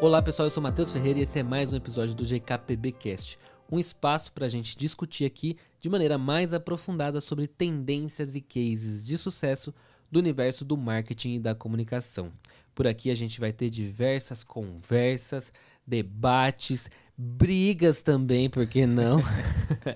Olá pessoal, eu sou Matheus Ferreira e esse é mais um episódio do GKPBcast, um espaço para a gente discutir aqui de maneira mais aprofundada sobre tendências e cases de sucesso do universo do marketing e da comunicação. Por aqui a gente vai ter diversas conversas, debates, brigas também, por que não?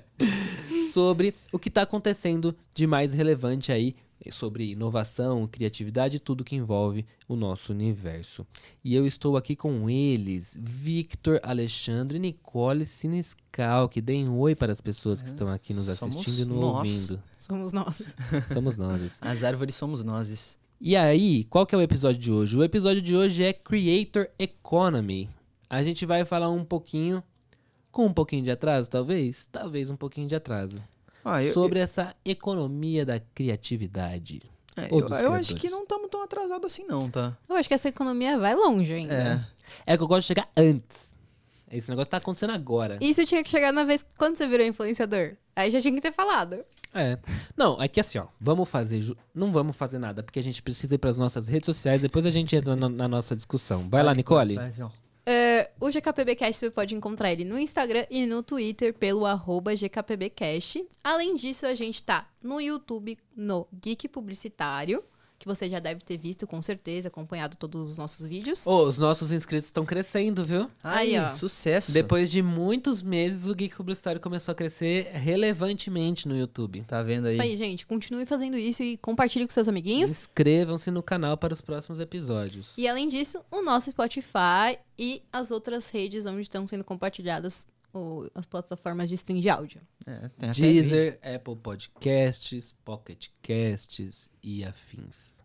sobre o que está acontecendo de mais relevante aí sobre inovação, criatividade e tudo que envolve o nosso universo. E eu estou aqui com eles, Victor, Alexandre e Nicole Siniscal, que deem um oi para as pessoas que estão aqui nos assistindo Somos e nos ouvindo. Somos nós. Somos nós. As árvores somos nós. E aí, qual que é o episódio de hoje? O episódio de hoje é Creator Economy. A gente vai falar um pouquinho, com um pouquinho de atraso, talvez? Talvez um pouquinho de atraso. Ah, eu, sobre essa economia da criatividade. eu, ou eu, eu acho que não estamos tão atrasados assim, não, tá? Eu acho que essa economia vai longe ainda. É. É que eu gosto de chegar antes. Esse negócio tá acontecendo agora. Isso tinha que chegar na vez quando você virou influenciador. Aí já tinha que ter falado. É. Não, é que assim, ó, vamos fazer. ju- Não vamos fazer nada, porque a gente precisa ir pras nossas redes sociais, depois a gente entra na, na nossa discussão. Vai lá, Nicole. Vai, João. É, o GKPBcast você pode encontrar ele no Instagram e no Twitter pelo arroba GKPBcast. Além disso, a gente tá no YouTube, no Geek Publicitário, que você já deve ter visto com certeza, acompanhado todos os nossos vídeos. Ô, os nossos inscritos estão crescendo, viu? Aí, Aí, ó. sucesso. Depois de muitos meses, o Geek Publicitário começou a crescer relevantemente no YouTube. Tá vendo aí? Isso aí, gente. Continue fazendo isso e compartilhe com seus amiguinhos. Inscrevam-se no canal para os próximos episódios. E além disso, o nosso Spotify e as outras redes onde estão sendo compartilhadas o- as plataformas de stream de áudio. É, tem até vídeo. Deezer, Apple Podcasts, Pocket Casts e afins.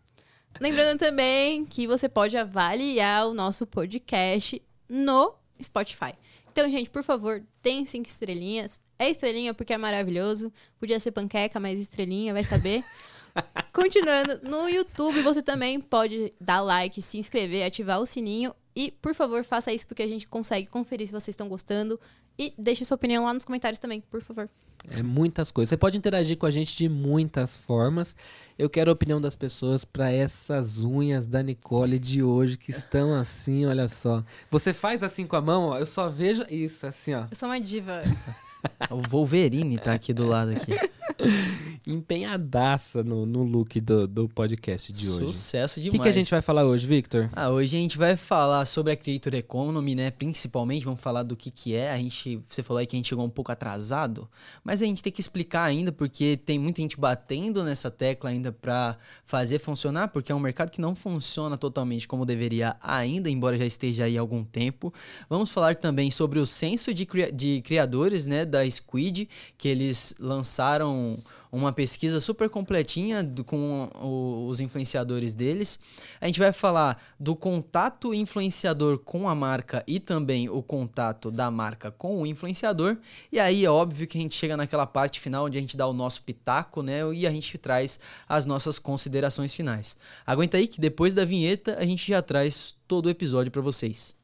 Lembrando também que você pode avaliar o nosso podcast no Spotify. Então, gente, por favor, tem cinco estrelinhas. É estrelinha porque é maravilhoso. Podia ser panqueca, mas estrelinha, vai saber. Continuando, no YouTube você também pode dar like, se inscrever, ativar o sininho. E, por favor, faça isso porque a gente consegue conferir se vocês estão gostando. E deixe sua opinião lá nos comentários também, por favor. É muitas coisas. Você pode interagir com a gente de muitas formas. Eu quero a opinião das pessoas para essas unhas da Nicole de hoje que estão assim, olha só. Você faz assim com a mão, ó, eu só vejo isso, assim, ó. Eu sou uma diva. O Wolverine tá aqui do lado aqui. Empenhadaça no, no look do, do podcast de hoje. Sucesso O demais. que, que a gente vai falar hoje, Victor? Ah, hoje a gente vai falar sobre a Creator Economy, né? Principalmente, vamos falar do que que é. A gente, você falou aí que a gente chegou um pouco atrasado, mas a gente tem que explicar ainda porque tem muita gente batendo nessa tecla ainda pra fazer funcionar, porque é um mercado que não funciona totalmente como deveria ainda, embora já esteja aí há algum tempo. Vamos falar também sobre o censo de, de criadores, né, da Squid, que eles lançaram uma pesquisa super completinha do- com o- os influenciadores deles. A gente vai falar do contato influenciador com a marca e também o contato da marca com o influenciador. E aí é óbvio que a gente chega naquela parte final onde a gente dá o nosso pitaco, né? E a gente traz as nossas considerações finais. Aguenta aí que depois da vinheta a gente já traz todo o episódio para vocês.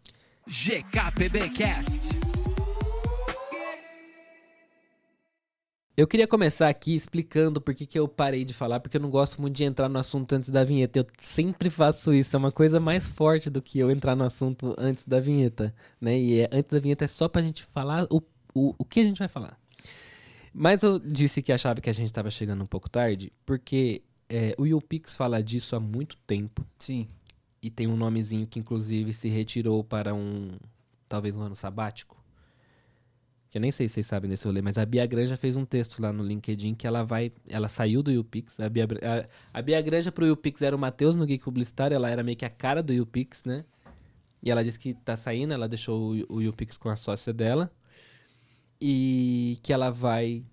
GKPBcast. Eu queria começar aqui explicando por que, que eu parei de falar, porque eu não gosto muito de entrar no assunto antes da vinheta. Eu sempre faço isso, é uma coisa mais forte do que eu entrar no assunto antes da vinheta, né? E é- antes da vinheta é só pra gente falar o, o, o que a gente vai falar. Mas eu disse que achava que a gente tava chegando um pouco tarde, porque é, o YouPix fala disso há muito tempo. Sim. E tem um nomezinho que inclusive se retirou para um, talvez um ano sabático. Que eu nem sei se vocês sabem desse rolê, mas a Bia Granja fez um texto lá no LinkedIn que ela vai, ela saiu do YouPix. A Bia, a, a Bia Granja pro YouPix era o Matheus no Geek Publicitário, ela era meio que a cara do YouPix, né? E ela disse que tá saindo, ela deixou o, o YouPix com a sócia dela. E que ela vai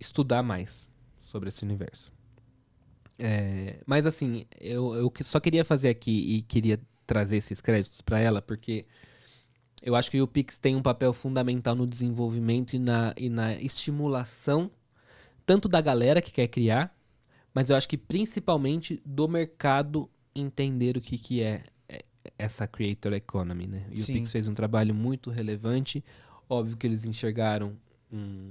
estudar mais sobre esse universo. É, mas assim, eu, eu só queria fazer aqui e queria trazer esses créditos para ela, porque eu acho que o Pix tem um papel fundamental no desenvolvimento e na, e na estimulação, tanto da galera que quer criar, mas eu acho que principalmente do mercado entender o que, que é é, essa creator economy, né? E Sim. o Pix fez um trabalho muito relevante. Óbvio que eles enxergaram um,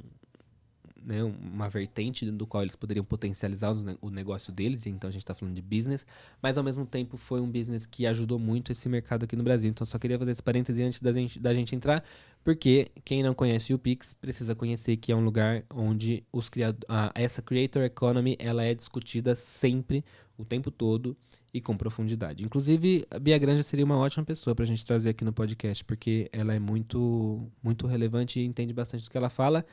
né, uma vertente do qual eles poderiam potencializar o, ne- o negócio deles, então a gente está falando de business, mas ao mesmo tempo foi um business que ajudou muito esse mercado aqui no Brasil. Então só queria fazer esse parêntese antes da gente, da gente entrar, porque quem não conhece o Pix precisa conhecer que é um lugar onde os criado ah, essa creator economy ela é discutida sempre, o tempo todo e com profundidade. Inclusive, a Bia Granja seria uma ótima pessoa para a gente trazer aqui no podcast, porque ela é muito, muito relevante e entende bastante do que ela fala.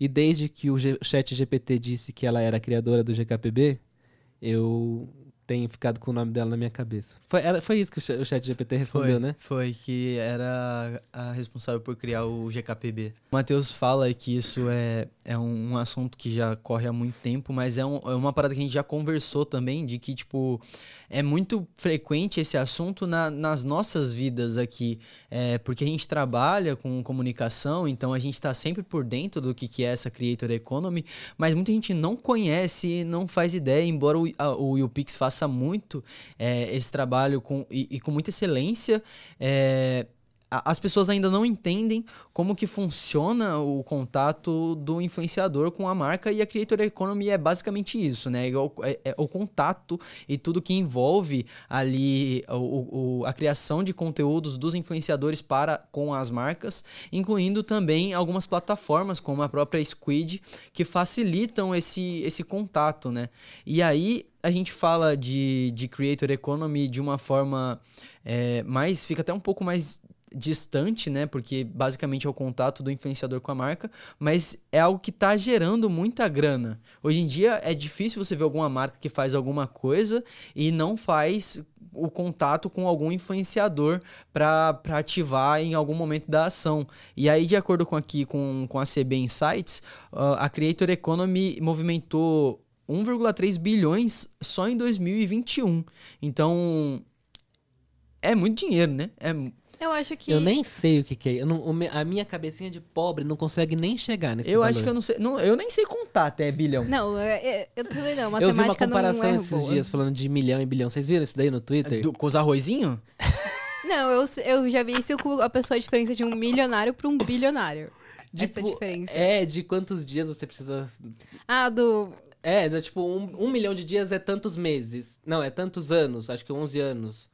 E desde que o G Chat GPT disse que ela era a criadora do GKPB, eu tenho ficado com o nome dela na minha cabeça. Foi, foi isso que o Chat GPT respondeu, foi, né? Foi, que era a responsável por criar o GKPB. O Matheus fala que isso é, é um, um assunto que já corre há muito tempo, mas é, um- é uma parada que a gente já conversou também, de que, tipo, é muito frequente esse assunto na- nas nossas vidas aqui. É, porque a gente trabalha com comunicação, então a gente está sempre por dentro do que, que é essa Creator Economy, mas muita gente não conhece, não faz ideia, embora o, a, o faça muito é, esse trabalho com, e, e com muita excelência. é, as pessoas ainda não entendem como que funciona o contato do influenciador com a marca e a Creator Economy é basicamente isso, né? É o, é- é o contato e tudo que envolve ali o, o- a criação de conteúdos dos influenciadores para com as marcas, incluindo também algumas plataformas como a própria Squid que facilitam esse, esse contato, né? E aí a gente fala de, de Creator Economy de uma forma é, mais. fica até um pouco mais distante, né? Porque basicamente é o contato do influenciador com a marca, mas é algo que está gerando muita grana. Hoje em dia é difícil você ver alguma marca que faz alguma coisa e não faz o contato com algum influenciador para ativar em algum momento da ação. E aí, de acordo com aqui com, com a CB Insights, ah, a Creator Economy movimentou 1,3 bilhões só em 2021. Então, é muito dinheiro, né? É, Eu acho que. Eu nem sei o que, que é. Eu não- a minha cabecinha de pobre não consegue nem chegar nesse eu valor. acho que eu não sei. Não, eu nem sei contar até bilhão. Não, é- é- eu também não. Eu vi uma Matemática comparação é esses boa. dias falando de milhão e bilhão. Vocês viram isso daí no Twitter? Do- com os arrozinhos? Não, eu, eu já vi isso com a pessoa a diferença de um milionário para um bilionário. Essa é Tipo, diferença. É, de quantos dias você precisa. Ah, do. É, é tipo, um, um milhão de dias é tantos meses. Não, é tantos anos, acho que 11 anos.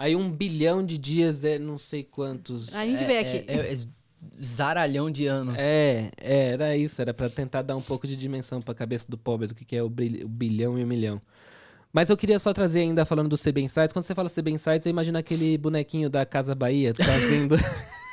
Aí um bilhão de dias é não sei quantos. A gente vê aqui. É, é- é zaralhão de anos. É, é, era isso, era pra tentar dar um pouco de dimensão pra cabeça do pobre do que que é o, brilho- o bilhão e o milhão. Mas eu queria só trazer ainda falando do CB Insights. Quando você fala CB Insights, eu imagino aquele bonequinho da Casa Bahia trazendo.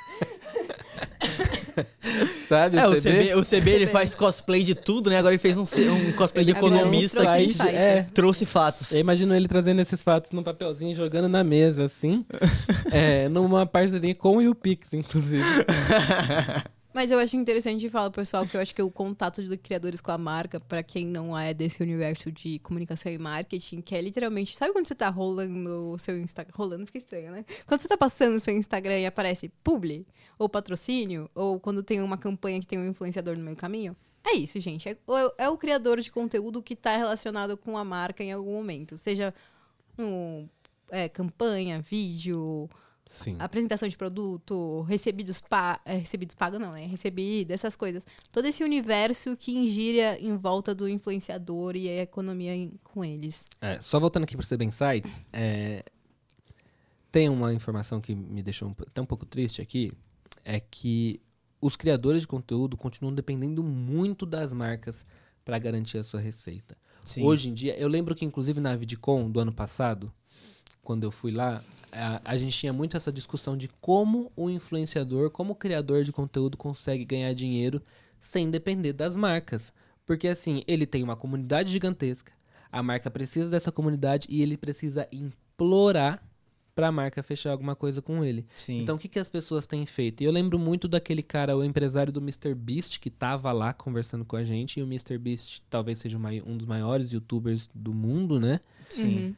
Sabe? É, o CB? CB, o CB ele CB. faz cosplay de tudo, né? Agora ele fez um, um cosplay de economista trouxe aqui. insights. É, trouxe fatos. Eu imagino ele trazendo esses fatos num papelzinho, jogando na mesa, assim. é, numa parceria com o YouPix, inclusive. Mas eu acho interessante falar, pessoal, que eu acho que o contato de criadores com a marca, pra quem não é desse universo de comunicação e marketing, que é literalmente. Sabe quando você tá rolando o seu Instagram? Rolando fica estranho, né? Quando você tá passando o seu Instagram e aparece publi, ou patrocínio, ou quando tem uma campanha que tem um influenciador no meio caminho. É isso, gente. É, o- é o criador de conteúdo que tá relacionado com a marca em algum momento. Seja um, é, campanha, vídeo, Sim. apresentação de produto, recebidos, pa é, recebidos pago não, né? Recebido, essas coisas. Todo esse universo que gira em volta do influenciador e a economia em- com eles. É, só voltando aqui para o CB Insights, é, tem uma informação que me deixou um, até um pouco triste aqui, é que os criadores de conteúdo continuam dependendo muito das marcas para garantir a sua receita. Sim. Hoje em dia, eu lembro que inclusive na VidCon do ano passado, quando eu fui lá, a, a gente tinha muito essa discussão de como o influenciador, como o criador de conteúdo consegue ganhar dinheiro sem depender das marcas. Porque assim, ele tem uma comunidade gigantesca, a marca precisa dessa comunidade e ele precisa implorar para a marca fechar alguma coisa com ele. Sim. Então, o que, que as pessoas têm feito? E eu lembro muito daquele cara, o empresário do Mr. Beast, que tava lá conversando com a gente. E o Mr. Beast talvez seja um dos maiores youtubers do mundo, né? Sim. Uhum.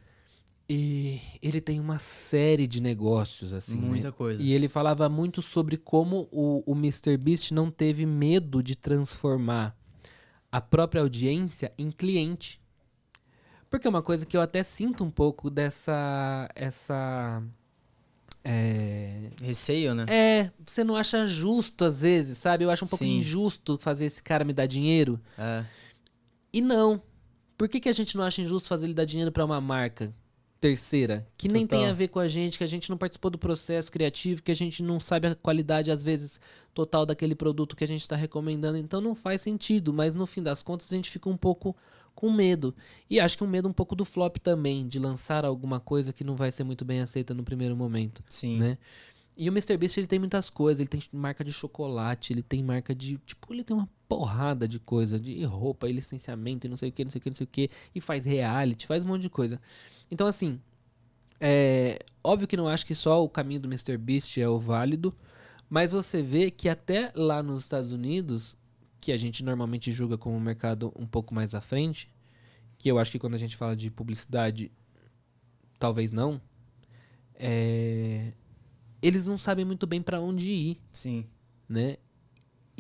E ele tem uma série de negócios, assim. né? Muita coisa. E ele falava muito sobre como o, o Mr. Beast não teve medo de transformar a própria audiência em cliente. Porque é uma coisa que eu até sinto um pouco dessa. essa. É, Receio, né? é, você não acha justo às vezes, sabe? Eu acho um pouco Sim. injusto fazer esse cara me dar dinheiro. É. E não. Por que, que a gente não acha injusto fazer ele dar dinheiro pra uma marca terceira? Que nem Total. tem a ver com a gente, que a gente não participou do processo criativo, que a gente não sabe a qualidade, às vezes, total daquele produto que a gente está recomendando. Então não faz sentido, mas no fim das contas a gente fica um pouco com medo. E acho que um medo um pouco do flop também, de lançar alguma coisa que não vai ser muito bem aceita no primeiro momento Sim. né? E o MrBeast ele tem muitas coisas, ele tem marca de chocolate, ele tem marca de, tipo, ele tem uma porrada de coisa, de roupa, e licenciamento, e não sei o que, não sei o que, não sei o que, e faz reality, faz um monte de coisa. Então assim, é óbvio que não acho que só o caminho do MrBeast é o válido, mas você vê que até lá nos Estados Unidos, que a gente normalmente julga como um mercado um pouco mais à frente, que eu acho que quando a gente fala de publicidade, talvez não, é, eles não sabem muito bem pra onde ir, Sim. né?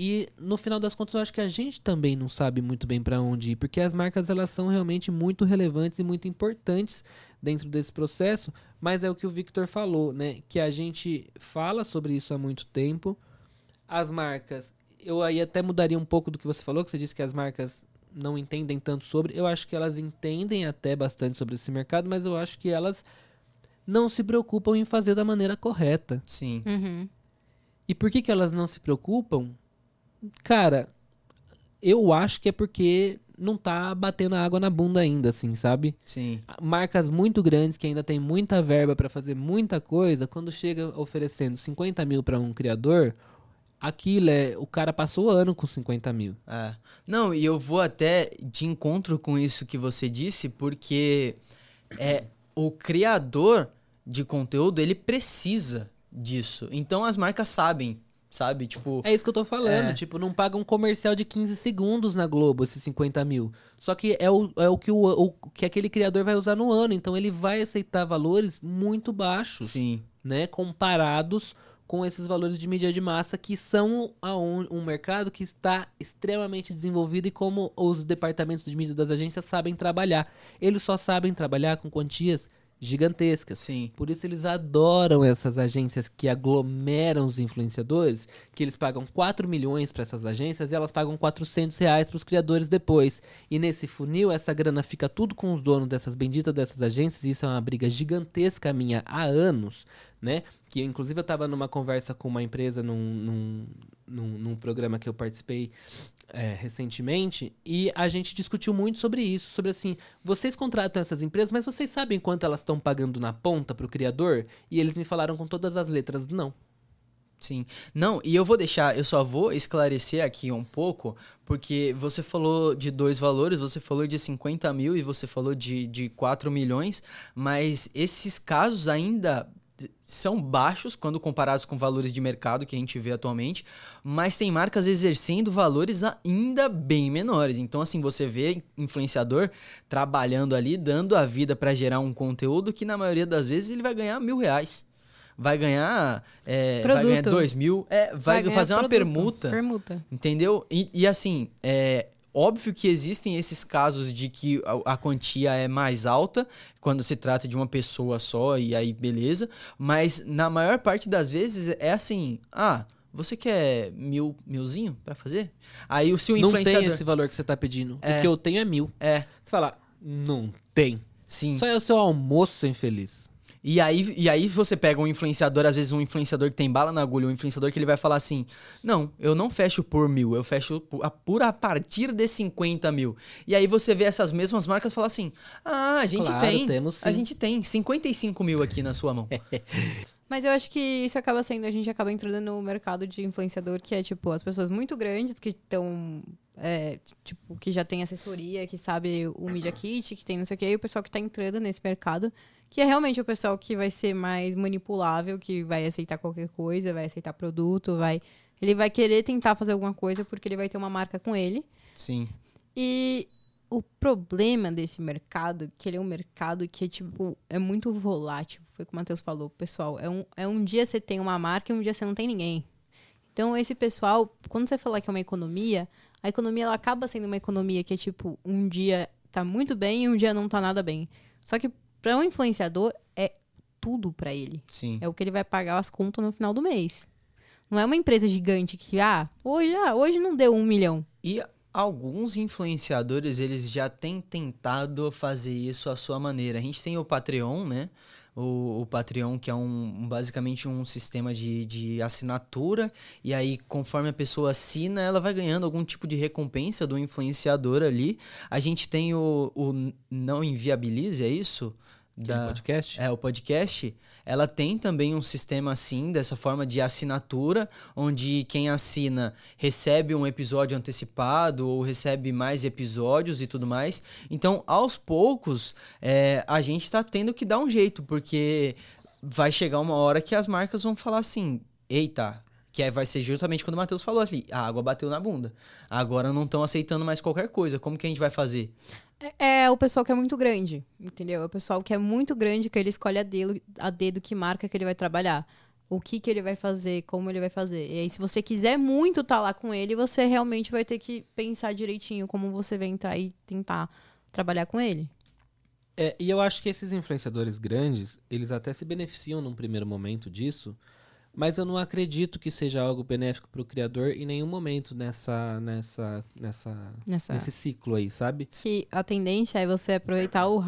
E no final das contas eu acho que a gente também não sabe muito bem pra onde ir, porque as marcas elas são realmente muito relevantes e muito importantes dentro desse processo, mas é o que o Victor falou, né? Que a gente fala sobre isso há muito tempo. As marcas, eu aí até mudaria um pouco do que você falou, que você disse que as marcas não entendem tanto sobre. Eu acho que elas entendem até bastante sobre esse mercado, mas eu acho que elas não se preocupam em fazer da maneira correta. Sim. Uhum. E por que, que elas não se preocupam? Cara, eu acho que é porque não tá batendo água na bunda ainda, assim, sabe? Sim. Marcas muito grandes que ainda tem muita verba pra fazer muita coisa, quando chega oferecendo 50 mil pra um criador, aquilo é. O cara passou o ano com 50 mil. É. Não, e eu vou até de encontro com isso que você disse, porque é o criador de conteúdo, ele precisa disso. Então as marcas sabem, sabe? Tipo, É isso que eu tô falando. É. Tipo, não paga um comercial de 15 segundos na Globo, esses 50 mil. Só que é o, é o, que, o, o que aquele criador vai usar no ano. Então ele vai aceitar valores muito baixos. sim. né, comparados com esses valores de mídia de massa que são um mercado que está extremamente desenvolvido e como os departamentos de mídia das agências sabem trabalhar. Eles só sabem trabalhar com quantias gigantescas. Sim. Por isso eles adoram essas agências que aglomeram os influenciadores, que eles pagam 4 milhões para essas agências e elas pagam 400 reais para os criadores depois. E nesse funil, essa grana fica tudo com os donos dessas benditas dessas agências, e isso é uma briga gigantesca minha há anos, né? Que inclusive eu estava numa conversa com uma empresa num, num, num, num programa que eu participei é, recentemente e a gente discutiu muito sobre isso, sobre assim, vocês contratam essas empresas, mas vocês sabem quanto elas estão pagando na ponta pro criador? E eles me falaram com todas as letras, não. Sim. Não, e eu vou deixar, eu só vou esclarecer aqui um pouco, porque você falou de dois valores, você falou de 50 mil e você falou de, de 4 milhões, mas esses casos ainda são baixos quando comparados com valores de mercado que a gente vê atualmente, mas tem marcas exercendo valores ainda bem menores. Então, assim, você vê influenciador trabalhando ali, dando a vida para gerar um conteúdo que na maioria das vezes ele vai ganhar mil reais. Vai ganhar, é, vai ganhar dois mil, é, vai, ganhar fazer uma permuta. Permuta. Entendeu? E, e, assim, é óbvio que existem esses casos de que a, a quantia é mais alta quando se trata de uma pessoa só e aí beleza, mas na maior parte das vezes é assim, ah, você quer mil, milzinho pra fazer? Aí o seu Não influenciador... tem esse valor que você tá pedindo. É. O que eu tenho é mil. É, Você fala, não tem. sim. Só é o seu almoço infeliz. E aí, e aí você pega um influenciador, às vezes um influenciador que tem bala na agulha, um influenciador que ele vai falar assim: Não, eu não fecho por mil, eu fecho por a, por a partir de 50 mil. E aí você vê essas mesmas marcas falar assim: Ah, a gente Claro, tem. temos a sim." gente tem 55 mil aqui na sua mão. Mas eu acho que isso acaba sendo, a gente acaba entrando no mercado de influenciador, que é tipo, as pessoas muito grandes que estão. tipo, que já tem assessoria, que sabe o Media Kit, que tem não sei o quê, e o pessoal que tá entrando nesse mercado, que é realmente o pessoal que vai ser mais manipulável, que vai aceitar qualquer coisa, vai aceitar produto, vai. Ele vai querer tentar fazer alguma coisa porque ele vai ter uma marca com ele. Sim. E o problema desse mercado, que ele é um mercado que, tipo, é muito volátil. Foi o que o Matheus falou, pessoal. É um, é um dia você tem uma marca e um dia você não tem ninguém. Então, esse pessoal, quando você falar que é uma economia, a economia ela acaba sendo uma economia que é, tipo, um dia tá muito bem e um dia não tá nada bem. Só que para um influenciador é tudo pra ele. Sim. É o que ele vai pagar as contas no final do mês. Não é uma empresa gigante que, ah, hoje, ah, hoje não deu um milhão. E alguns influenciadores, eles já têm tentado fazer isso à sua maneira. A gente tem o Patreon, né? O, o Patreon, que é um, basicamente um sistema de, de assinatura. E aí, conforme a pessoa assina, ela vai ganhando algum tipo de recompensa do influenciador ali. A gente tem o, o Não Inviabilize, é isso? Aquele podcast? É, o podcast, ela tem também um sistema assim, dessa forma de assinatura, onde quem assina recebe um episódio antecipado ou recebe mais episódios e tudo mais. Então, aos poucos, é, a gente tá tendo que dar um jeito, porque vai chegar uma hora que as marcas vão falar assim: eita. Que aí vai ser justamente quando o Matheus falou ali, a água bateu na bunda. Agora não estão aceitando mais qualquer coisa. Como que a gente vai fazer? É, é o pessoal que é muito grande, entendeu? É o pessoal que é muito grande, que ele escolhe a dedo, a dedo que marca que ele vai trabalhar. O que, que ele vai fazer, como ele vai fazer. E aí, se você quiser muito estar lá com ele, você realmente vai ter que pensar direitinho como você vai entrar e tentar trabalhar com ele. É, e eu acho que esses influenciadores grandes, eles até se beneficiam num primeiro momento disso, mas eu não acredito que seja algo benéfico para o criador em nenhum momento nessa, nessa, nessa, Nessa... nesse ciclo aí, sabe? Que a tendência é você aproveitar o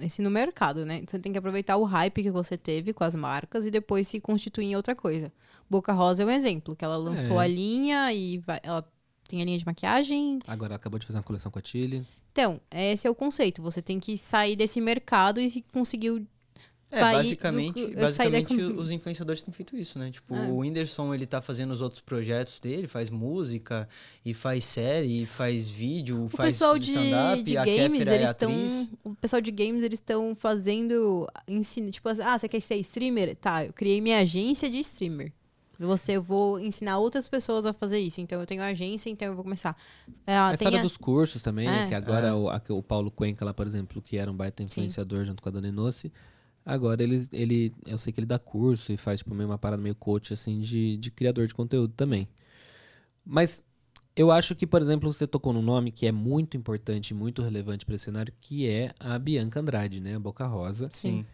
esse no mercado, né? Você tem que aproveitar o hype que você teve com as marcas e depois se constituir em outra coisa. Boca Rosa é um exemplo, que ela lançou É. a linha e vai- ela tem a linha de maquiagem. Agora ela acabou de fazer uma coleção com a Tilly. Então, esse é o conceito. Você tem que sair desse mercado e conseguir É, sair basicamente, do, basicamente os influenciadores têm feito isso, né? Tipo, É. o Whindersson, ele tá fazendo os outros projetos dele, faz música, e faz série, e faz vídeo, O faz pessoal de, stand-up, de a games, Kéfera é eles estão. O pessoal de games, eles estão fazendo. Ensino, tipo, ah, você quer ser streamer? Tá, eu criei minha agência de streamer. Você, eu vou ensinar outras pessoas a fazer isso. Então, eu tenho agência, então eu vou começar. Ah, Essa tem era a- dos cursos também, né? É. Que agora É. o, a- o Paulo Cuenca lá, por exemplo, que era um baita influenciador junto com a Dona Enoce, agora ele, ele, eu sei que ele dá curso e faz tipo meio uma parada meio coach assim de, de criador de conteúdo também. Mas eu acho que, por exemplo, você tocou num nome que é muito importante, e muito relevante para esse cenário, que é a Bianca Andrade, né? A Boca Rosa. Sim.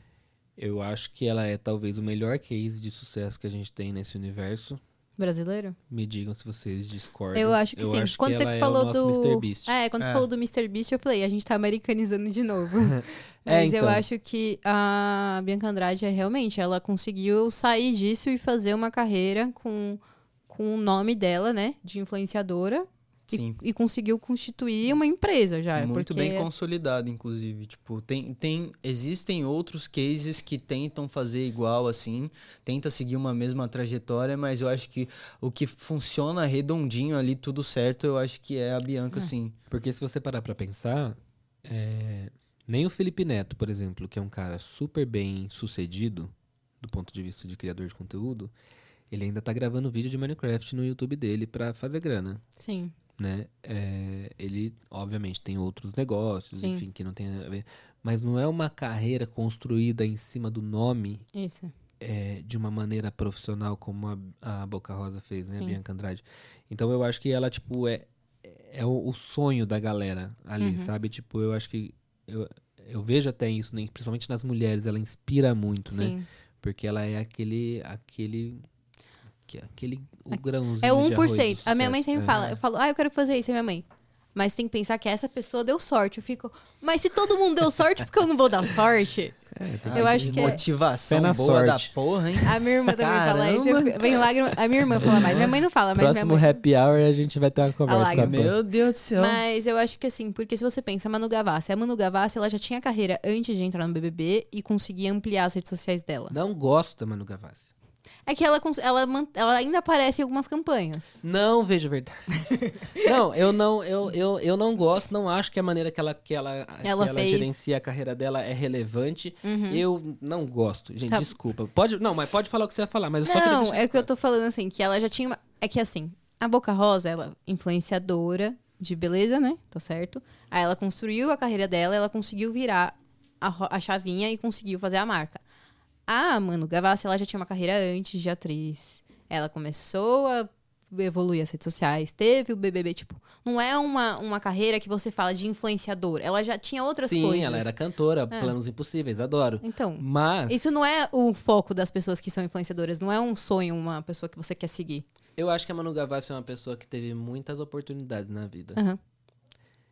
Eu acho que ela é talvez o melhor case de sucesso que a gente tem nesse universo. Brasileiro? Me digam se vocês discordam. Eu acho que sim. Quando você ela falou é do. Mr. Beast. É, quando você É. falou do Mr. Beast, eu falei, a gente tá americanizando de novo. É, Mas eu então. acho que a Bianca Andrade é realmente, ela conseguiu sair disso e fazer uma carreira com, com o nome dela, né? De influenciadora. E, Sim. e conseguiu constituir uma empresa já. Muito porque bem consolidado, inclusive. Tipo, tem, tem, existem outros cases que tentam fazer igual assim, tenta seguir uma mesma trajetória, mas eu acho que o que funciona redondinho ali, tudo certo, eu acho que é a Bianca, sim. Porque se você parar pra pensar, é, nem o Felipe Neto, por exemplo, que é um cara super bem sucedido do ponto de vista de criador de conteúdo, ele ainda tá gravando vídeo de Minecraft no YouTube dele pra fazer grana, Sim. Né? É, ele, obviamente, tem outros negócios, Sim. enfim, que não tem a ver. Mas não é uma carreira construída em cima do nome é, de uma maneira profissional como a, a Boca Rosa fez, né? A Sim. Bianca Andrade. Então eu acho que ela, tipo, é, é o, o sonho da galera ali, Uhum. sabe? Tipo, eu acho que. Eu, eu vejo até isso, né? principalmente nas mulheres, ela inspira muito, né? Sim. Porque ela é aquele. aquele que- aquele o grãozinho É o de arroz do 1%. A minha mãe sucesso. sempre É. fala. Eu falo, ah, eu quero fazer isso, é minha mãe. Mas tem que pensar que essa pessoa deu sorte. Eu fico, mas se todo mundo deu sorte, por que eu não vou dar sorte? Eu Ah, acho que é- Motivação na boa da sorte. porra, hein? A minha irmã também fala isso. eu- Vem lágrima. A minha irmã fala mais. Minha mãe não fala, mas minha Próximo mãe. happy hour a gente vai ter uma conversa com a. Meu Deus do céu. Mas eu acho que assim, porque se você pensa, a Manu Gavassi, a Manu Gavassi, ela já tinha carreira antes de entrar no BBB e conseguia ampliar as redes sociais dela. Não gosto da Manu Gavassi. É que ela, ela, ela ainda aparece em algumas campanhas. Não vejo verdade. não, eu não, eu, eu, eu não gosto, não acho que a maneira que ela, que ela, que Ela ela fez. gerencia a carreira dela é relevante. Eu não gosto. Gente, Tá. desculpa. Pode, não, mas pode falar o que você vai falar, mas eu só queria Não, é que eu tô falando assim, que ela já tinha uma... É que assim, a Boca Rosa, ela influenciadora de beleza, né? Tá certo? Aí ela construiu a carreira dela, ela conseguiu virar a, a chavinha e conseguiu fazer a marca. A Manu Gavassi, ela já tinha uma carreira antes de atriz. Ela começou a evoluir as redes sociais, teve o BBB, tipo, não é uma, uma carreira que você fala de influenciador. Ela já tinha outras Sim, coisas. ela era cantora, É. Planos Impossíveis, adoro. Então, Mas isso não é o foco das pessoas que são influenciadoras, não é um sonho, uma pessoa que você quer seguir. eu acho que a Manu Gavassi é uma pessoa que teve muitas oportunidades na vida. Aham.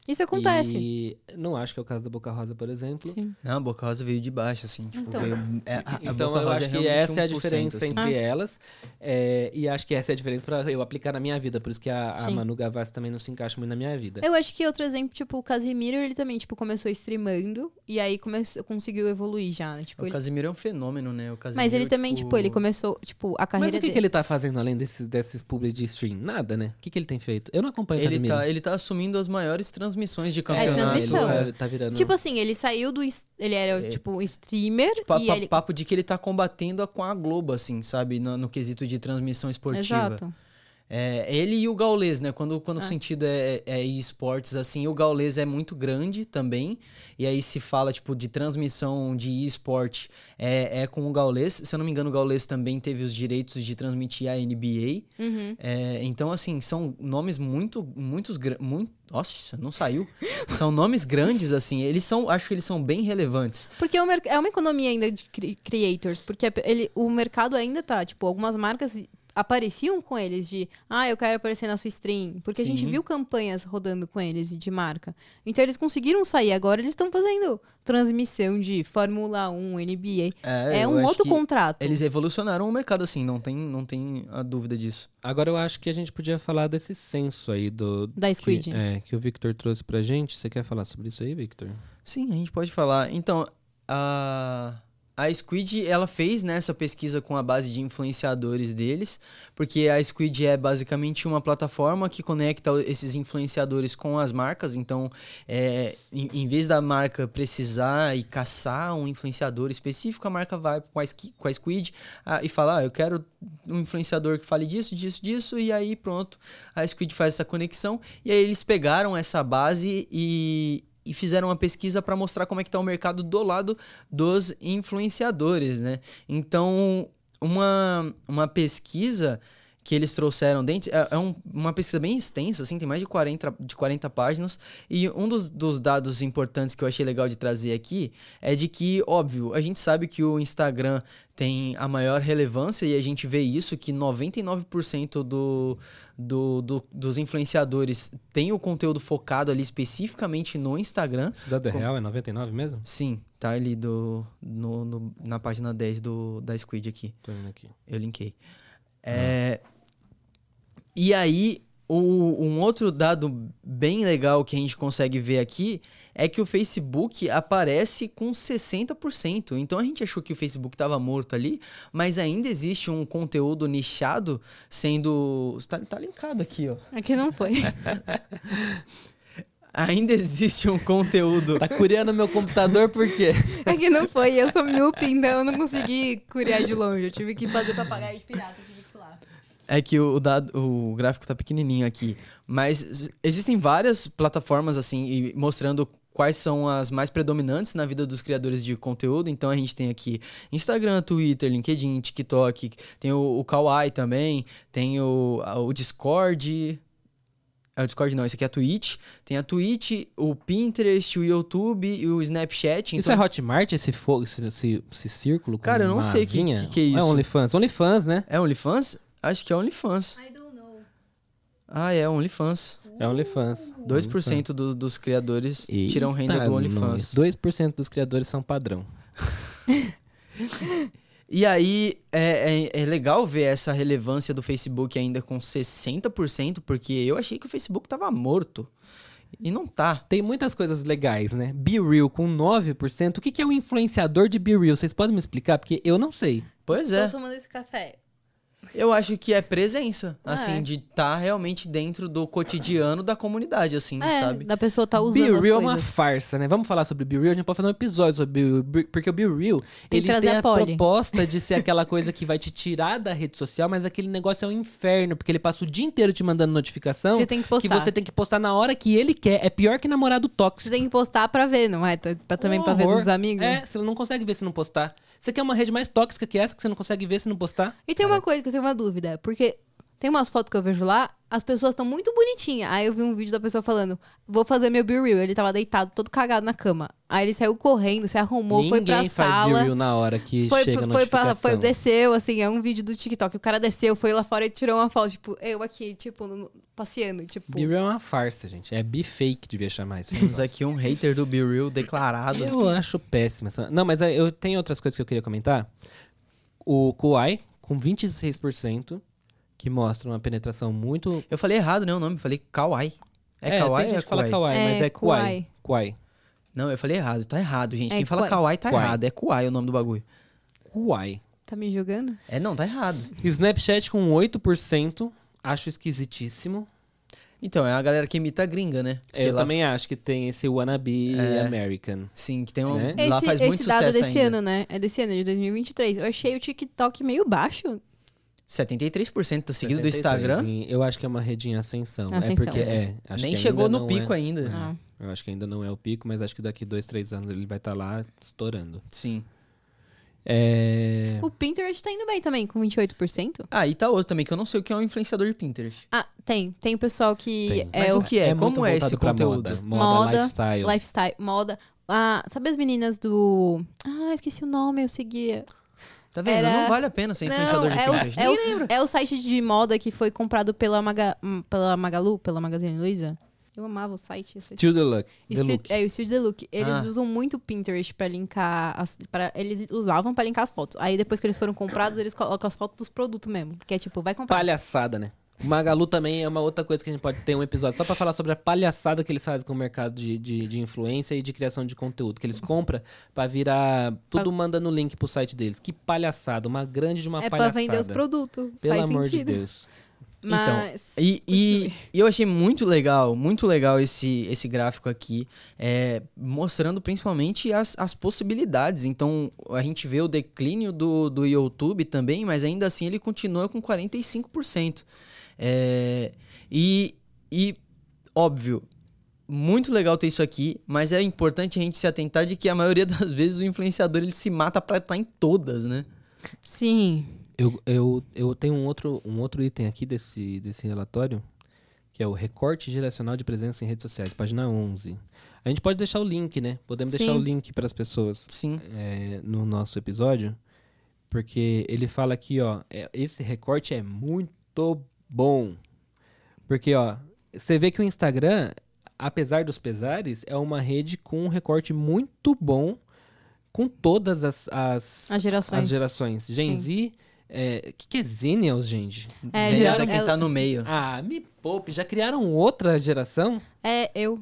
Isso acontece. E não acho que é o caso da Boca Rosa, por exemplo. Sim. Não, a Boca Rosa veio de baixo, assim. Tipo, Então. veio, é, a, a Então Boca eu Rosa acho que realmente essa é a 1%, diferença assim. entre elas. é, e acho que essa é a diferença pra eu aplicar na minha vida. Por isso que a, a. Manu Gavassi também não se encaixa muito na minha vida. Eu acho que outro exemplo, tipo, o Casimiro, ele também, tipo, começou streamando e aí começou, conseguiu evoluir já, né? Tipo, O ele- Casimiro é um fenômeno, né? O Casimiro, Mas ele também, tipo, ele começou, tipo, a Mas carreira o que, dele. que ele tá fazendo além desses, desses publi de stream? Nada, né? O que, que ele tem feito? Eu não acompanho o Ele Casimiro. tá, ele tá assumindo as maiores transmissões de É, campeonato. transmissão. Ele tá, tá virando... Tipo assim, ele saiu do. Ele era, tipo, streamer Pa- e pa- ele. Papo de que ele tá combatendo com a Globo, assim, sabe? No, no quesito de transmissão esportiva. Exato. É, ele e o Gaules, né? Quando, quando Ah. o sentido é, é esportes, assim, o Gaules é muito grande também. E aí se fala, tipo, de transmissão de esporte é, é com o Gaules. Se eu não me engano, o Gaules também teve os direitos de transmitir a NBA. Uhum. É, então, assim, são nomes muito, muitos, muito, nossa, não saiu. são nomes grandes, assim, eles são, acho que eles são bem relevantes. Porque é uma, é uma economia ainda de creators, porque é ele, o mercado ainda tá, tipo, algumas marcas apareciam com eles de, ah, eu quero aparecer na sua stream, porque a gente Sim. viu campanhas rodando com eles de marca. Então eles conseguiram sair, agora eles estão fazendo transmissão de Fórmula 1, NBA. É, eu um outro contrato. Eles revolucionaram o mercado, assim, não tem, não tem a dúvida disso. Agora eu acho que a gente podia falar desse censo aí do... Da Squid. Que, é, que o Victor trouxe pra gente. Você quer falar sobre isso aí, Victor? Sim, a gente pode falar. Então, a, a Squid, ela fez né, essa pesquisa com a base de influenciadores deles, porque a Squid é basicamente uma plataforma que conecta esses influenciadores com as marcas. Então, é, em, em vez da marca precisar e caçar um influenciador específico, a marca vai com a, com a Squid ah, e fala: ah, eu quero um influenciador que fale disso, disso, disso, e aí pronto, a Squid faz essa conexão. E aí eles pegaram essa base e, e fizeram uma pesquisa para mostrar como é que tá o mercado do lado dos influenciadores, né? Então, uma, uma pesquisa que eles trouxeram dentro é, é um- uma pesquisa bem extensa, assim, tem mais de 40, de 40 páginas. E um dos, dos dados importantes que eu achei legal de trazer aqui é de que, óbvio, a gente sabe que o Instagram tem a maior relevância e a gente vê isso, que 99% do, do, do- dos influenciadores tem o conteúdo focado ali especificamente no Instagram. Cidade Real é 99 mesmo? Sim, tá ali do, no, no- na página 10 do, da Squid aqui. Tô vendo aqui. Eu linkei. É, E aí, o- um outro dado bem legal que a gente consegue ver aqui é que o Facebook aparece com 60%. Então a gente achou que o Facebook estava morto ali, mas ainda existe um conteúdo nichado sendo. Tá, tá linkado aqui, ó. Aqui não foi. Ainda existe um conteúdo. Tá curiando meu computador por quê? Aqui não foi. Eu sou míope, então eu não consegui curiar de longe. Eu tive que fazer papagaio de pirata, eu tive que sular. É que o, dado, o gráfico tá pequenininho aqui. Mas existem várias plataformas, assim, mostrando quais são as mais predominantes na vida dos criadores de conteúdo. Então a gente tem aqui Instagram, Twitter, LinkedIn, TikTok, tem o, o Kawaii também, tem o, o Discord. É o Discord não, esse aqui é a Twitch. Tem a Twitch, o Pinterest, o YouTube e o Snapchat. Isso Então, é Hotmart, esse, fogo, esse, esse, esse círculo? Cara, eu não sei que- asinha? que que é isso. É OnlyFans. OnlyFans, né? é OnlyFans? Acho que é OnlyFans. I don't know. Ah, é OnlyFans. É OnlyFans. 2% do, dos criadores tiram renda do OnlyFans. nós. 2% dos criadores são padrão. E aí é, é, é legal ver essa relevância do Facebook ainda com 60%, porque eu achei que o Facebook tava morto. E não tá. Tem muitas coisas legais, né? Be Real com 9%. O que que é um influenciador de Be Real? Vocês podem me explicar? Porque eu não sei. Pois é. Tô tomando esse café. Eu acho que é presença, Ah, assim, é. de estar realmente dentro do cotidiano da comunidade, assim, É, sabe? da pessoa tá Be usando as Real é uma farsa, né? Vamos falar sobre Be Real? A gente pode fazer um episódio sobre Be Real, porque o Be Real, Tem que ele tem a a proposta de ser aquela coisa que vai te tirar da rede social, mas aquele negócio é um inferno, porque ele passa o dia inteiro te mandando notificação Você tem que postar. você tem que postar na hora que ele quer. É pior que namorado Você tóxico. tem que postar pra ver, não é? Tá- Pra, também Um pra ver dos amigos. É, você não consegue ver se não postar. Você quer uma rede mais tóxica que essa, que você não consegue ver se não postar? E tem uma coisa que eu tenho uma dúvida, porque Tem umas fotos que eu vejo lá, as pessoas estão muito bonitinhas. Aí eu vi um vídeo da pessoa falando, vou fazer meu Be Real. Ele tava deitado, todo cagado na cama. Aí ele saiu correndo, se arrumou, foi pra Ninguém faz sala. review na hora que Foi, chega a foi, pra, foi, desceu, assim, é um vídeo do TikTok. O cara desceu, foi lá fora e tirou uma foto, tipo, eu aqui, tipo, no- passeando, tipo. Be Real é uma farsa, gente. É be fake devia chamar isso. Temos aqui um hater do Be Real declarado. Eu acho péssima. essa- Não, mas eu tenho outras coisas que eu queria comentar. O Kuai, com 26%, que mostra uma penetração muito... Eu falei errado, né? O nome, eu falei Kawaii. É, Kawaii tem gente é que fala? Kawaii, mas É é Kuai. Kuai. Não, eu falei errado, tá errado, gente. É Quem fala. Kawaii tá Kuai. errado. É Kuai o nome do bagulho. Kuai. Tá me julgando? É, não, tá errado. Snapchat com 8%, acho esquisitíssimo. Então, é a galera que imita a gringa, né? Que Eu lá- também acho que tem esse wannabe É. American. Sim, que tem um. Né? Lá Esse, faz muito esse dado é sucesso desse ainda. ano, né? É desse ano, de 2023. Eu achei o TikTok meio baixo. 73% do seguido do 73, Instagram. e Eu acho que é uma rede em ascensão. Ascensão. É porque é. acho Nem que chegou no pico é. ainda. Ah. Eu acho que ainda não é o pico, mas acho que daqui dois, três anos ele vai estar lá estourando. Sim. É... O Pinterest tá indo bem também, com 28%. Ah, e tá outro também, que eu não sei o que é um influenciador de Pinterest. Ah, tem. Tem o pessoal que Tem. é Mas o que é? muito Como é esse pra conteúdo? Moda, moda, Moda, lifestyle. lifestyle, moda. Ah, sabe as meninas do. Ah, esqueci o nome, eu seguia. Tá vendo? Era- Não vale a pena ser Não, influenciador de é o, Pinterest. é, o, é o site de moda que foi comprado pela, Maga, pela Magalu, pela Magazine Luiza. Eu amava o site. esse Still the look. The Esti- look. É o Studio The Look. Eles Ah. usam muito o Pinterest pra linkar. As, pra, eles usavam pra linkar as fotos. Aí depois que eles foram comprados, eles colocam as fotos dos produtos mesmo. Que é tipo, vai comprar. Palhaçada, né? O Magalu também é uma outra coisa que a gente pode ter um episódio só pra falar sobre a palhaçada que eles fazem com o mercado de, de, de influência e de criação de conteúdo. Que eles compram pra virar. Tudo manda no link pro site deles. Que palhaçada, uma grande de uma é pra palhaçada. vender os produtos. Pelo Faz amor sentido. de Deus. Mas. Então, e, e- e eu achei muito legal, muito legal esse, esse gráfico aqui, é, mostrando principalmente as, as possibilidades. Então, a gente vê o declínio do, do YouTube também, mas ainda assim ele continua com 45%. É, e, e, óbvio, muito legal ter isso aqui, mas é importante a gente se atentar de que a maioria das vezes o influenciador ele se mata pra estar em todas, né? Sim. Eu, eu, eu tenho um outro, um outro item aqui desse, desse relatório, que é o recorte geracional de presença em redes sociais, página 11. A gente pode deixar o link, né? Podemos deixar Sim. o link para as pessoas Sim. é, no nosso episódio, porque ele fala aqui, ó, é, esse recorte é muito bom. Porque, ó, você vê que o Instagram, apesar dos pesares, é uma rede com um recorte muito bom com todas as, as, As gerações. as gerações. Gen Z, o que, que é Zenials, gente? É, Zenials é quem é- tá no meio. Ah, me poupe, já criaram outra geração? É, eu.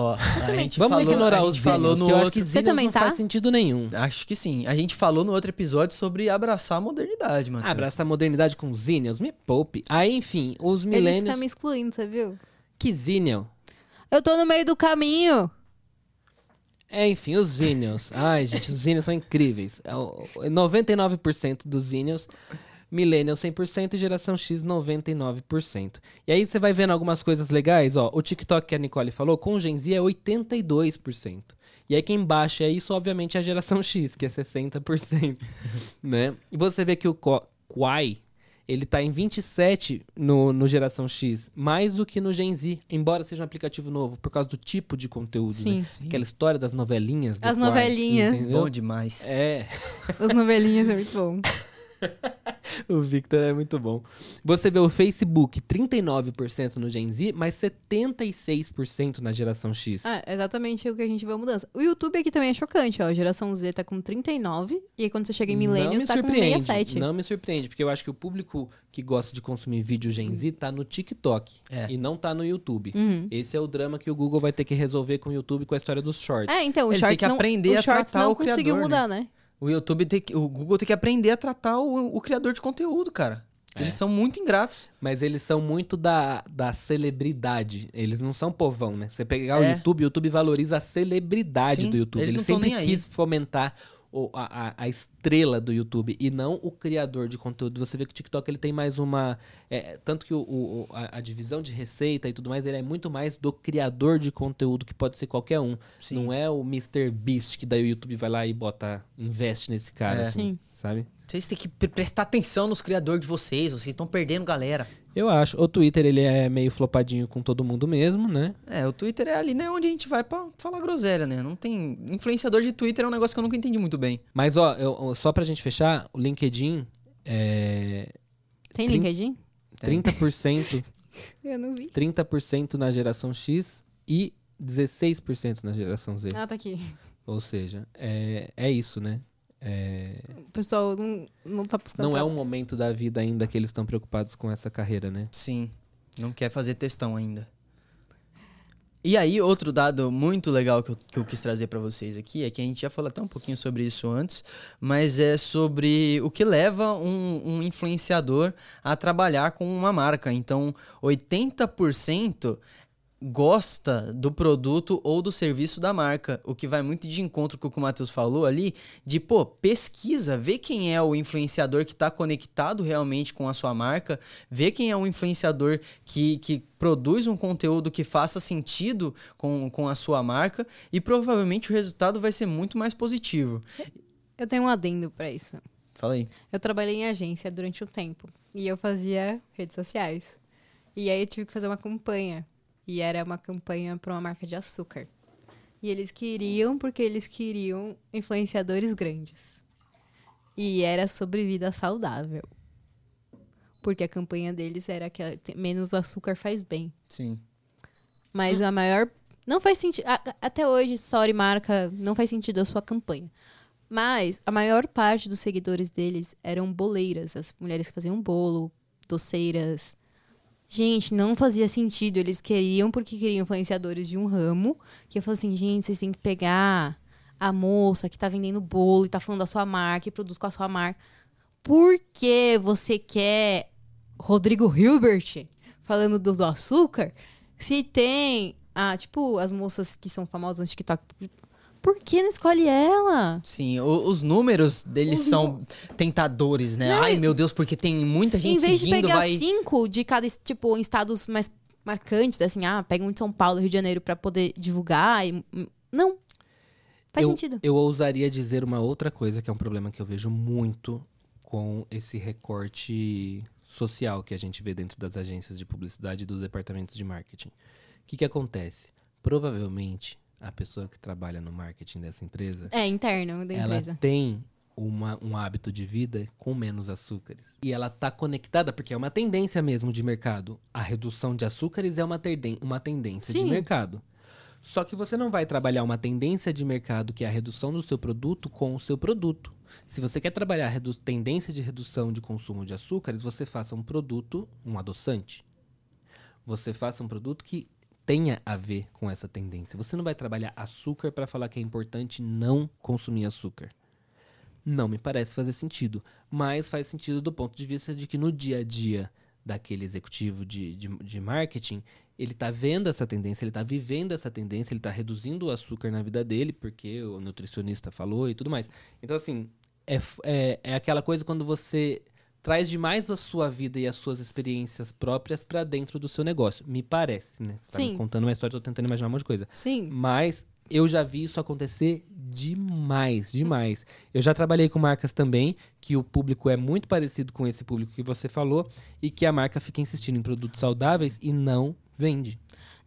Ó, a gente Vamos falou, ignorar a os gente falou no que eu acho outro... que Você também não tá? faz sentido nenhum. Acho que sim. A gente falou no outro episódio sobre abraçar a modernidade, mano. Abraça a modernidade com Zenials, me poupe. Aí, enfim, os Ele fica millennials... me excluindo, você viu? Que Zenial? Eu tô no meio do caminho. É, enfim, os Zenials. Ai, gente, os Zenials são incríveis. É o- 99% dos Zenials, Millennials 100% e Geração X 99%. E aí você vai vendo algumas coisas legais, ó. O TikTok que a Nicole falou, com Gen Z é 82%. E aí quem baixa é isso, obviamente, é a Geração X, que é 60%. né? E você vê que o Quai, ele tá em 27 no, no Geração X, mais do que no Gen Z, embora seja um aplicativo novo, por causa do tipo de conteúdo, Sim. né? Aquela história das novelinhas. do As Quai, novelinhas. entendeu? Bom demais. É, As novelinhas é muito bom. o Victor é muito bom. Você vê o Facebook 39% no Gen Z, mas 76% na geração X. Ah, exatamente o que a gente vê a mudança. O YouTube aqui também é chocante, ó. A geração Z tá com 39 e aí quando você chega em não Millennials me tá com surpreende, 67. não me surpreende, porque eu acho que o público que gosta de consumir vídeo Gen Z tá no TikTok É. e não tá no YouTube. Uhum. Esse é o drama que o Google vai ter que resolver com o YouTube com a história dos shorts. É, então, o Ele tem Shorts que não, aprender o a Shorts tratar não o conseguiu criador, mudar, né? O YouTube tem que, o Google tem que aprender a tratar o, o criador de conteúdo, cara. É. Eles são muito ingratos. Mas eles são muito da, da celebridade. Eles não são povão, né? Você pegar o É. YouTube, o YouTube valoriza a celebridade Sim, do YouTube. eles Ele não tão sempre nem aí. quis fomentar o- a, a- a estrela do YouTube e não o criador de conteúdo. Você vê que o TikTok ele tem mais uma. é, tanto que o, o- a, a divisão de receita e tudo mais, ele é muito mais do criador de conteúdo, que pode ser qualquer um. Sim. Não é o Mr. Beast, que daí o YouTube vai lá e bota, investe nesse cara, É. assim, Sim. sabe? Vocês têm que pre- prestar atenção nos criadores de vocês, vocês estão perdendo galera. Eu acho. O Twitter, ele é meio flopadinho com todo mundo mesmo, né? É, o Twitter é ali, né, onde a gente vai pra falar groselha, né? Não tem. Influenciador de Twitter é um negócio que eu nunca entendi muito bem. Mas, ó, eu- só pra gente fechar, o LinkedIn é Tem Trin- LinkedIn? 30%, Eu não vi. 30% na geração X e 16% na geração Z. Ah, tá aqui. Ou seja, é, é isso, né? É, O pessoal não, não tá buscando. não é um momento da vida ainda que eles estão preocupados com essa carreira, né? Sim, não quer fazer textão ainda. E aí, outro dado muito legal que eu, que eu quis trazer pra vocês aqui é que a gente já falou até um pouquinho sobre isso antes, mas é sobre o que leva um, um influenciador a trabalhar com uma marca. Então, 80% gosta do produto ou do serviço da marca, o que vai muito de encontro com o que o Matheus falou ali, de pô, pesquisa, vê quem é o influenciador que está conectado realmente com a sua marca, vê quem é o influenciador que, que produz um conteúdo que faça sentido com, com a sua marca e provavelmente o resultado vai ser muito mais positivo. Eu tenho um adendo pra isso. Fala aí. Eu trabalhei em agência durante um tempo e eu fazia redes sociais. E aí eu tive que fazer uma campanha. E era uma campanha para uma marca de açúcar. E eles queriam, porque eles queriam influenciadores grandes. E era sobre vida saudável. Porque a campanha deles era que menos açúcar faz bem. Sim. Mas a maior. Não faz sentido. Até hoje, Story marca. Não faz sentido a sua campanha. Mas a maior parte dos seguidores deles eram boleiras. As mulheres que faziam bolo, doceiras. Gente, não fazia sentido. Eles queriam porque queriam influenciadores de um ramo. Que eu falei assim, gente, vocês têm que pegar a moça que tá vendendo bolo e tá falando da sua marca e produz com a sua marca. Por que você quer Rodrigo Hilbert falando do, do açúcar? Se tem, ah, tipo, as moças que são famosas no TikTok, por que não escolhe ela? Sim, o- os números deles Os são tentadores, né? Ai, meu Deus, porque tem muita gente em vez de seguindo, pegar vai... cinco de cada, tipo, em estados mais marcantes, assim, ah, pega um de São Paulo, Rio de Janeiro pra poder divulgar. E, hum, não. Faz eu, sentido. Eu ousaria dizer uma outra coisa que é um problema que eu vejo muito com esse recorte social que a gente vê dentro das agências de publicidade e dos departamentos de marketing. O que, que acontece? Provavelmente, a pessoa que trabalha no marketing dessa empresa, É, interno da ela empresa. tem uma- um hábito de vida com menos açúcares. E ela tá conectada, porque é uma tendência mesmo de mercado. A redução de açúcares é uma, terden- uma tendência de Sim. mercado. Só que você não vai trabalhar uma tendência de mercado, que é a redução do seu produto, com o seu produto. Se você quer trabalhar a tendência de redução de consumo de açúcares, você faça um produto, um adoçante. Você faça um produto que tenha a ver com essa tendência. Você não vai trabalhar açúcar para falar que é importante não consumir açúcar. Não me parece fazer sentido. Mas faz sentido do ponto de vista de que no dia a dia daquele executivo de, de, de marketing, ele tá vendo essa tendência, ele tá vivendo essa tendência, ele tá reduzindo o açúcar na vida dele, porque o nutricionista falou e tudo mais. Então, assim, é, é, é aquela coisa quando você traz demais a sua vida e as suas experiências próprias pra dentro do seu negócio. Me parece, né? Você tá me Sim. contando uma história, eu tô tentando imaginar um monte de coisa. Sim. Mas eu já vi isso acontecer demais, demais. Eu já trabalhei com marcas também, que o público é muito parecido com esse público que você falou, e que a marca fica insistindo em produtos saudáveis e não vende.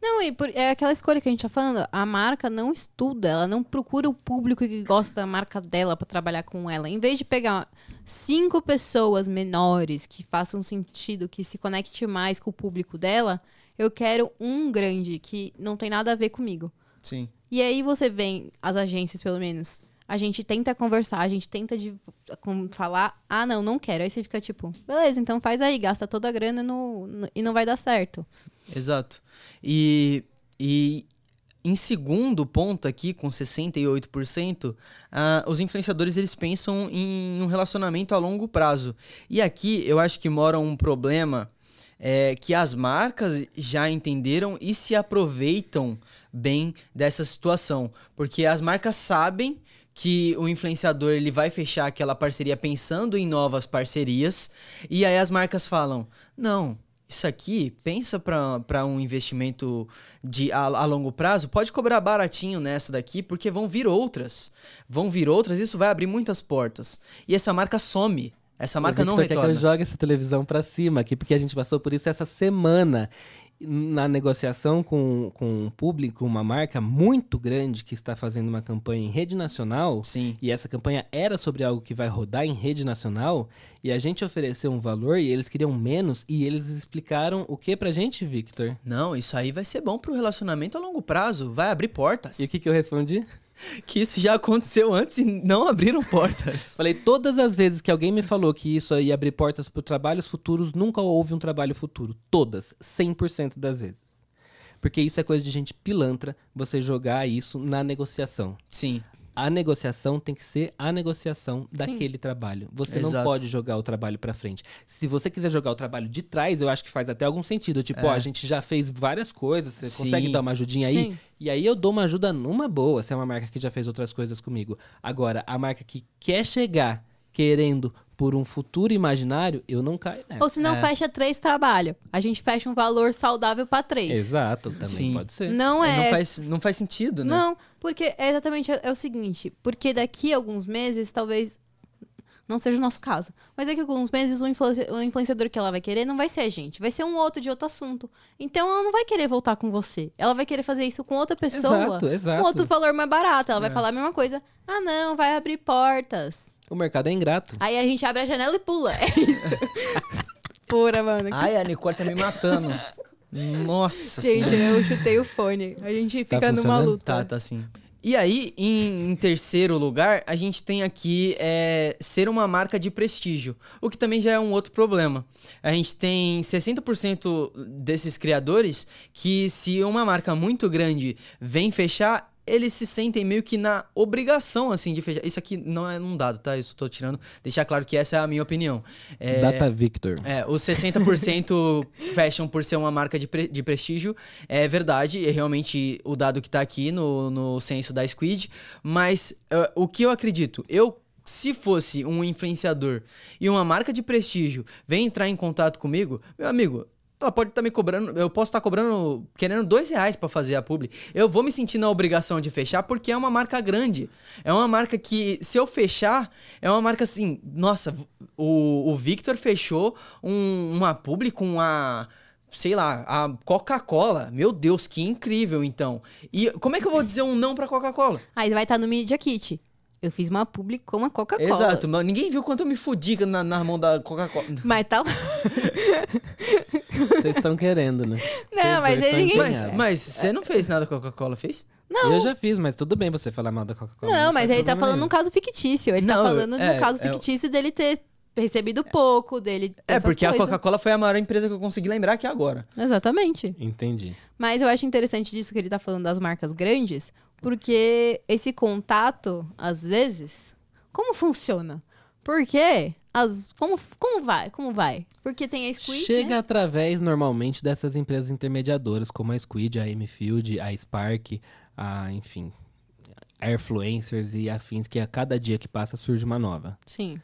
Não, e por- é aquela escolha que a gente tá falando. A marca não estuda, ela não procura o público que gosta da marca dela pra trabalhar com ela. Em vez de pegar cinco pessoas menores que façam sentido, que se conecte mais com o público dela, eu quero um grande que não tem nada a ver comigo. Sim. E aí você vem, as agências pelo menos, a gente tenta conversar, a gente tenta de, com- falar, ah, não, não quero. Aí você fica tipo, beleza, então faz aí, gasta toda a grana no, no- e não vai dar certo. Exato. E, e em segundo ponto aqui, com 68%, ah, os influenciadores eles pensam em um relacionamento a longo prazo. E aqui eu acho que mora um problema é, que as marcas já entenderam e se aproveitam bem dessa situação. Porque as marcas sabem que o influenciador ele vai fechar aquela parceria pensando em novas parcerias. E aí as marcas falam: não, isso aqui, pensa para um investimento de a, a longo prazo, pode cobrar baratinho nessa daqui, porque vão vir outras. Vão vir outras, isso vai abrir muitas portas. E essa marca some. Essa marca O não Victor quer que retorna. eu jogue essa televisão pra cima aqui, porque a gente passou por isso essa semana na negociação com, com um público, uma marca muito grande que está fazendo uma campanha em rede nacional. Sim. E essa campanha era sobre algo que vai rodar em rede nacional. E a gente ofereceu um valor e eles queriam menos. E eles explicaram o que pra gente, Victor? Não, isso aí vai ser bom pro relacionamento a longo prazo. Vai abrir portas. E o que, que eu respondi? Que isso já aconteceu antes e não abriram portas. Falei, todas as vezes que alguém me falou que isso ia abrir portas para trabalhos futuros, nunca houve um trabalho futuro. Todas. 100% das vezes. Porque isso é coisa de gente pilantra, você jogar isso na negociação. Sim. A negociação tem que ser a negociação daquele trabalho. Você não Exato. pode jogar o trabalho pra frente. Se você quiser jogar o trabalho de trás, eu acho que faz até algum sentido. Tipo, ó, a gente já fez várias coisas, você É. Sim. consegue dar uma ajudinha aí? Sim. E aí eu dou uma ajuda numa boa, se é uma marca que já fez outras coisas comigo. Agora, a marca que quer chegar querendo por um futuro imaginário, eu não caio nessa. Ou se não fecha três trabalho. A gente fecha um valor saudável pra três. Exato, também Sim. pode ser. Não É, é. Não, faz, não faz sentido, né? Não, porque é exatamente é o seguinte, porque daqui a alguns meses, talvez não seja o nosso caso, mas daqui a alguns meses o, o influenciador que ela vai querer não vai ser a gente, vai ser um outro de outro assunto. Então ela não vai querer voltar com você. Ela vai querer fazer isso com outra pessoa, Exato, exato. com outro valor mais barato. Ela vai falar a mesma coisa. Ah, não, vai abrir portas. O mercado é ingrato. Aí a gente abre a janela e pula. É isso. Pura, mano. que Ai, a Nicole tá me matando. Nossa Gente, senhora. eu chutei o fone. A gente Tá fica numa funcionando? luta. Tá, tá sim. E aí, em, em terceiro lugar, a gente tem aqui é, ser uma marca de prestígio, o que também já é um outro problema. A gente tem 60% desses criadores que, se uma marca muito grande vem fechar, eles se sentem meio que na obrigação, assim, de fechar. Isso aqui não é um dado, tá? Isso eu tô tirando, deixar claro que essa é a minha opinião. É, Data Victor. é, os 60% fecham por ser uma marca de, pre- de prestígio. É verdade, é realmente o dado que tá aqui no, no censo da Squid. Mas eh, o que eu acredito? Eu, se fosse um influenciador e uma marca de prestígio vem entrar em contato comigo, meu amigo. Ela pode estar me cobrando, eu posso estar cobrando, querendo dois reais para fazer a publi. Eu vou me sentir na obrigação de fechar porque é uma marca grande. É uma marca que, se eu fechar, é uma marca assim, nossa, o, o Victor fechou um- uma publi com a. Sei lá, a Coca-Cola. Meu Deus, que incrível, então. E como é que eu vou dizer um não pra Coca-Cola? Aí vai estar no Media Kit. Eu fiz uma publi com a Coca-Cola. Exato, mas ninguém viu quanto eu me fudi na, na mão da Coca-Cola. Mas tá lá. Vocês estão querendo, né? Não, mas aí tão ninguém. Mas, mas você não fez nada com a Coca-Cola, fez? Não. Eu já fiz, mas tudo bem você falar mal da Coca-Cola. Não, mas faz ele tá falando nenhum. num caso fictício. Ele tá Não, falando de é, um caso é fictício dele ter recebido pouco, dele. É, porque a coisas. Coca-Cola foi a maior empresa que eu consegui lembrar aqui agora. Exatamente. Entendi. Mas eu acho interessante disso que ele tá falando das marcas grandes, porque esse contato, às vezes, como funciona? Porque as como como vai? Como vai? Porque tem a Squid, Chega né? através, normalmente, dessas empresas intermediadoras, como a Squid, a M-Field, a Spark, a, enfim, Airfluencers e afins, que a cada dia que passa surge uma nova. Sim.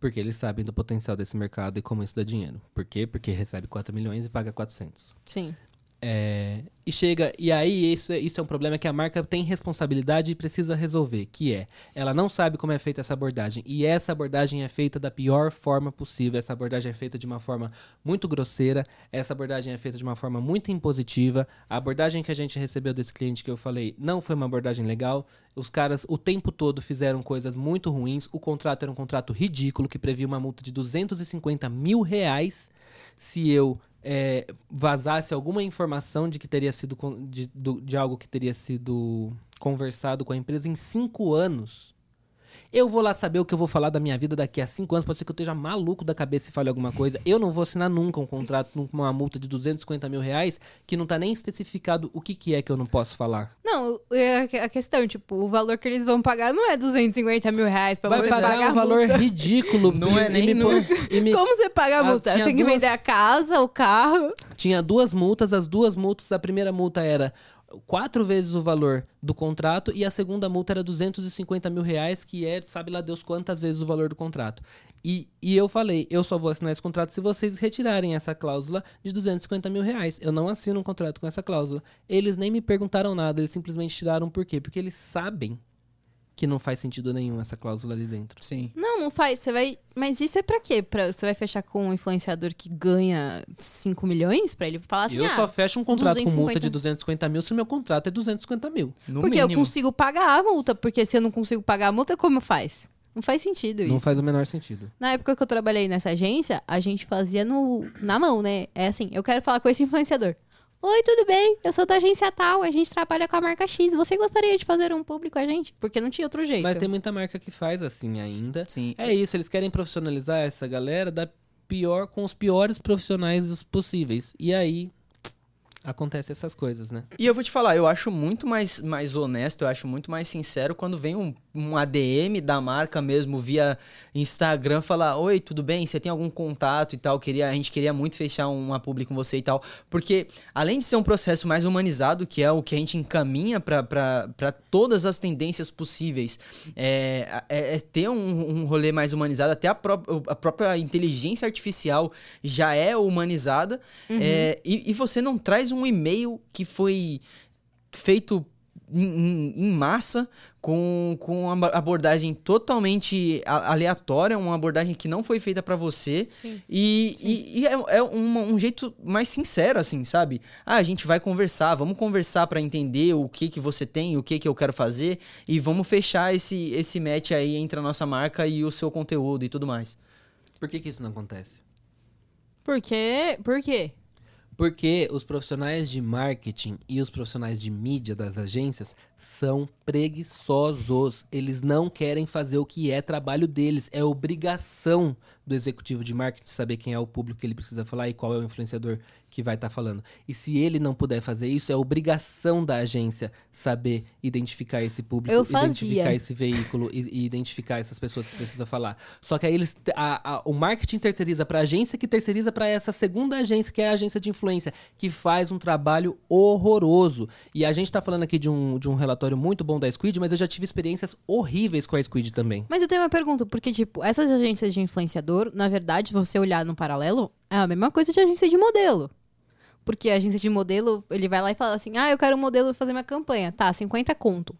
Porque eles sabem do potencial desse mercado e como isso dá dinheiro. Por quê? Porque recebe 4 milhões e paga 400. Sim. É, e chega, e aí isso, é- isso é um problema que a marca tem responsabilidade e precisa resolver, que é, ela não sabe como é feita essa abordagem, e essa abordagem é feita da pior forma possível, essa abordagem é feita de uma forma muito grosseira, essa abordagem é feita de uma forma muito impositiva, a abordagem que a gente recebeu desse cliente que eu falei não foi uma abordagem legal, os caras o tempo todo fizeram coisas muito ruins, o contrato era um contrato ridículo, que previa uma multa de 250 mil reais se eu é, vazasse alguma informação de que teria sido de, de algo que teria sido conversado com a empresa em cinco anos. Eu vou lá saber o que eu vou falar da minha vida daqui a cinco anos. Pode ser que eu esteja maluco da cabeça e fale alguma coisa. Eu não vou assinar nunca um contrato com uma multa de 250 mil reais que não tá nem especificado o que, que é que eu não posso falar. Não, é a questão, tipo, o valor que eles vão pagar não é 250 mil reais pra Vai você pagar pagar um a valor multa. ridículo. Não é e nem me e Como você paga a multa? Tenho que duas- vender a casa, o carro. Tinha duas multas, as duas multas, a primeira multa era quatro vezes o valor do contrato e a segunda multa era 250 mil reais, que é, sabe lá Deus quantas vezes o valor do contrato. E, e eu falei, eu só vou assinar esse contrato se vocês retirarem essa cláusula de 250 mil reais. Eu não assino um contrato com essa cláusula. Eles nem me perguntaram nada, eles simplesmente tiraram por quê? Porque eles sabem que não faz sentido nenhum essa cláusula ali dentro. Sim. Não, não faz. Você vai. Mas isso é pra quê? Pra... Você vai fechar com um influenciador que ganha 5 milhões pra ele falar assim, eu ah, só fecho um contrato com 250. multa de 250 mil se o meu contrato é 250 mil. No porque eu mínimo. consigo pagar a multa. Porque se eu não consigo pagar a multa, como faz? Não faz sentido Não isso. faz o menor sentido. Na época que eu trabalhei nessa agência, a gente fazia no, na mão, né? É assim, eu quero falar com esse influenciador. Oi, tudo bem? Eu sou da agência tal, a gente trabalha com a marca X. Você gostaria de fazer um público com a gente? Porque não tinha outro jeito. Mas tem muita marca que faz assim ainda. Sim. É isso, eles querem profissionalizar essa galera da pior com os piores profissionais possíveis. E aí acontece essas coisas, né? E eu vou te falar, eu acho muito mais, mais honesto, eu acho muito mais sincero quando vem um, um ADM da marca mesmo via Instagram falar: Oi, tudo bem? Você tem algum contato e tal? Queria, a gente queria muito fechar uma publi com você e tal. Porque além de ser um processo mais humanizado, que é o que a gente encaminha para todas as tendências possíveis, é, é- é ter um, um rolê mais humanizado, até a, pró- a própria inteligência artificial já é humanizada. é, e, e você não traz um e-mail que foi feito em, massa, com, com uma abordagem totalmente aleatória, uma abordagem que não foi feita pra você. Sim. E, e- e é, é um, um jeito mais sincero, assim, sabe? Ah, a gente vai conversar, vamos conversar pra entender o que que você tem, o que que eu quero fazer, e vamos fechar esse, esse match aí entre a nossa marca e o seu conteúdo e tudo mais. Por que, que isso não acontece? Por quê? Por quê? Porque os profissionais de marketing e os profissionais de mídia das agências são preguiçosos. Eles não querem fazer o que é trabalho deles. É obrigação do executivo de marketing saber quem é o público que ele precisa falar e qual é o influenciador que vai estar falando. E se ele não puder fazer isso, é obrigação da agência saber identificar esse público, identificar esse veículo e, e identificar essas pessoas que precisa falar. Só que aí eles a- a- o marketing terceiriza para a agência que terceiriza para essa segunda agência que é a agência de influência que faz um trabalho horroroso. E a gente tá falando aqui de um, de um relatório muito bom da Squid, mas eu já tive experiências horríveis com a Squid também. Mas eu tenho uma pergunta, porque, tipo, essas agências de influenciador, na verdade, você olhar no paralelo, é a mesma coisa de agência de modelo. Porque a agência de modelo, ele vai lá e fala assim: ah, eu quero um modelo fazer minha campanha. Tá, 50 conto.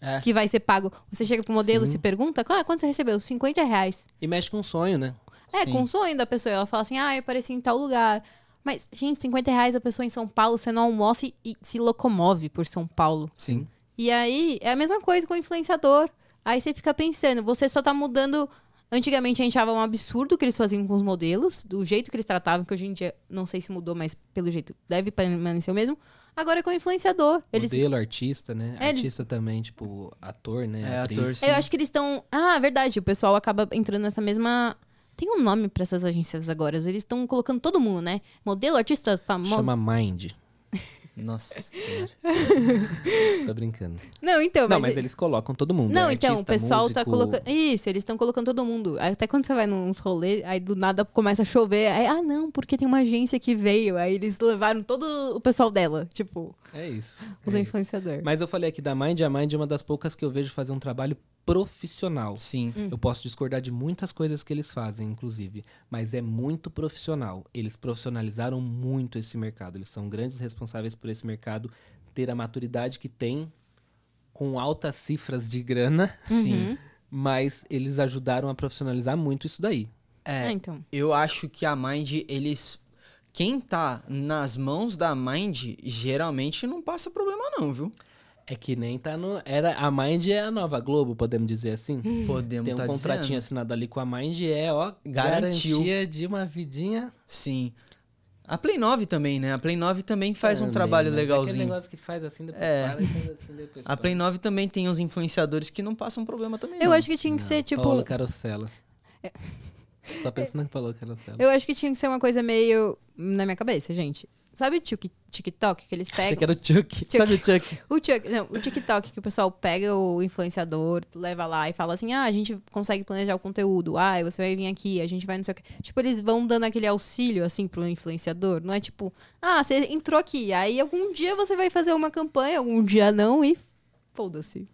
É. Que vai ser pago. Você chega pro modelo e se pergunta: ah, quanto você recebeu? 50 reais. E mexe com um sonho, né? É, Sim. com o sonho da pessoa. Ela fala assim: ah, eu apareci em tal lugar. Mas, gente, 50 reais a pessoa em São Paulo, você não almoça e, e se locomove por São Paulo. Sim. E aí, é a mesma coisa com o influenciador. Aí você fica pensando, você só tá mudando. Antigamente a gente achava um absurdo o que eles faziam com os modelos, do jeito que eles tratavam, que hoje em dia não sei se mudou, mas pelo jeito deve permanecer o mesmo. Agora é com o influenciador. Eles, Modelo, artista, né? É, eles- Artista também, tipo, ator, né? É, Atriz. ator, sim. eu acho que eles estão. Ah, verdade. O pessoal acaba entrando nessa mesma. Tem um nome pra essas agências agora. Eles estão colocando todo mundo, né? Modelo, artista famoso. Chama Mind. Nossa. senhora. Tô brincando. Não, então, Não, mas. mas eles colocam todo mundo. Não, é então, o pessoal tá músico. colocando. Isso, eles estão colocando todo mundo. Até quando você vai nos rolês, aí do nada começa a chover. Aí, ah, não, porque tem uma agência que veio. Aí eles levaram todo o pessoal dela, tipo, É isso. os é isso. influenciadores. Mas eu falei aqui da Mind, a Mind é uma das poucas que eu vejo fazer um trabalho profissional. Sim. Hum. Eu posso discordar de muitas coisas que eles fazem, inclusive, mas é muito profissional. Eles profissionalizaram muito esse mercado. Eles são grandes responsáveis por esse mercado ter a maturidade que tem com altas cifras de grana, Sim. mas eles ajudaram a profissionalizar muito isso daí. É, Ah, então. eu acho que a Mind, eles. Quem tá nas mãos da Mind, geralmente não passa problema, não, viu? É que nem tá no. Era, a Mind é a nova Globo, podemos dizer assim. Podemos Tem um tá contratinho dizendo. assinado ali com a Mind e é, ó, Garantiu. garantia de uma vidinha. Sim. A Play 9 também, né? A Play 9 também faz um também, trabalho mas é Aquele legalzinho. negócio que faz assim, depois É. para e faz assim, depois A Play 9 também tem uns influenciadores que não passam problema também. Eu não. acho que tinha que ser, tipo. Paola Carosella. Só pensando que Paola Carosella. Eu acho que tinha que ser uma coisa meio. Na minha cabeça, gente. Sabe o TikTok que eles Achei pegam? que era o Chuck. Sabe o Chuck? O, Chuck- não, o TikTok que o pessoal pega o influenciador, leva lá e fala assim: ah, a gente consegue planejar o conteúdo, ah, você vai vir aqui, a gente vai não sei o que. Tipo, eles vão dando aquele auxílio, assim, pro influenciador. Não é tipo, ah, você entrou aqui, aí algum dia você vai fazer uma campanha, algum dia não, e foda-se.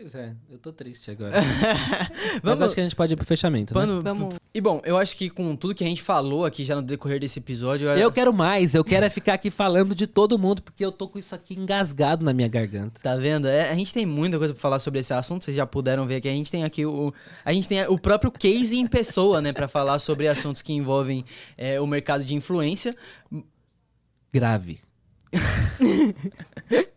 Pois é, eu tô triste agora. Mas Vamos- acho que a gente pode ir pro fechamento, né? Pano- Vamos. E bom, eu acho que com tudo que a gente falou aqui já no decorrer desse episódio. Eu quero mais, eu quero é ficar aqui falando de todo mundo, porque eu tô com isso aqui engasgado na minha garganta. Tá vendo? É, a gente tem muita coisa pra falar sobre esse assunto, vocês já puderam ver que a gente tem aqui o. A gente tem o próprio case em pessoa, né, Pra falar sobre assuntos que envolvem é, o mercado de influência. Grave.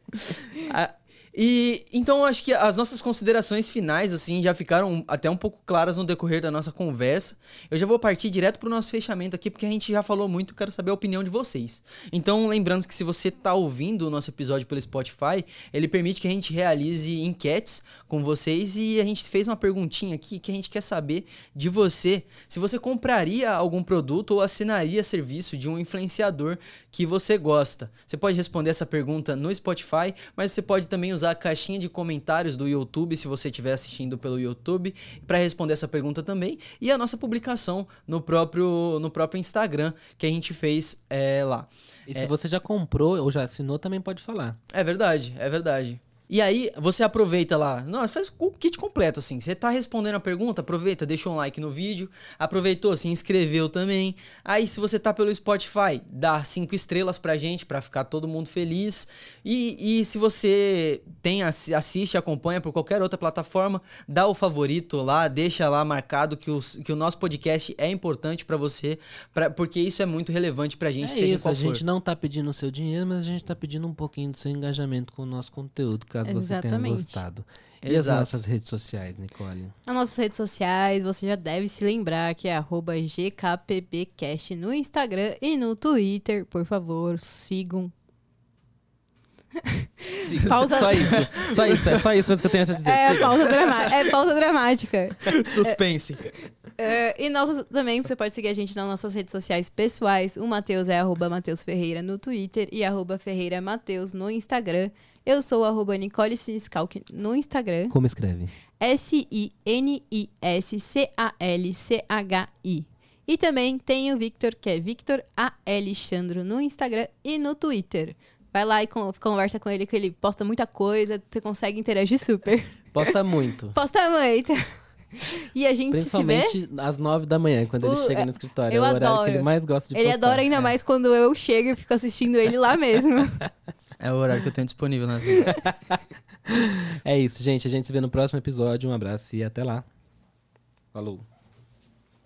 Ah, e então acho que as nossas considerações finais assim já ficaram até um pouco claras no decorrer da nossa conversa. Eu já vou partir direto pro nosso fechamento aqui porque a gente já falou muito, quero saber a opinião de vocês. Então, lembrando que se você tá ouvindo o nosso episódio pelo Spotify, ele permite que a gente realize enquetes com vocês e a gente fez uma perguntinha aqui que a gente quer saber de você, se você compraria algum produto ou assinaria serviço de um influenciador que você gosta. Você pode responder essa pergunta no Spotify, mas você pode também usar a caixinha de comentários do YouTube, se você estiver assistindo pelo YouTube, para responder essa pergunta também. E a nossa publicação no próprio, no próprio Instagram que a gente fez é, lá. E se você já comprou ou já assinou, também pode falar. É verdade, é verdade. E aí, você aproveita lá. Nossa, faz o kit completo, assim. Você tá respondendo a pergunta, aproveita, deixa um like no vídeo. Aproveitou, se inscreveu também. Aí, se você tá pelo Spotify, dá cinco estrelas pra gente, pra ficar todo mundo feliz. E, e se você tem assi- assiste, acompanha por qualquer outra plataforma, dá o favorito lá, deixa lá marcado que, os, que o nosso podcast é importante pra você, pra, porque isso é muito relevante pra gente, é seja isso, qual a for. gente não tá pedindo o seu dinheiro, mas a gente tá pedindo um pouquinho do seu engajamento com o nosso conteúdo, caso você tenha Exatamente. gostado. E as Exato. nossas redes sociais, Nicole? Nas nossas redes sociais, você já deve se lembrar que é arroba GKPBcast no Instagram e no Twitter. Por favor, sigam. Pausa- Só isso, só isso, é só isso que eu tenho a dizer. É Siga. pausa, drama é pausa dramática. Suspense. É, e nós também você pode seguir a gente nas nossas redes sociais pessoais. O Matheus é arroba Matheus Ferreira no Twitter e arroba Ferreira Matheus no Instagram. Eu sou arroba Nicole Siniscalque no Instagram. Como escreve? S-I-N-I-S-C-A-L-C-H-I. E também tem o Victor, que é Victor A. Alexandro no Instagram e no Twitter. Vai lá e con- conversa com ele, que ele posta muita coisa, você consegue interagir super. Posta muito. Posta muito. E a gente se vê. Às nove da manhã, quando ele O- chega no escritório. eu é o horário adoro. que ele mais gosta de Ele postar. adora ainda É. mais quando eu chego e fico assistindo ele lá mesmo. É o horário que eu tenho disponível na vida. É isso, gente. A gente se vê no próximo episódio. Um abraço e até lá. Falou.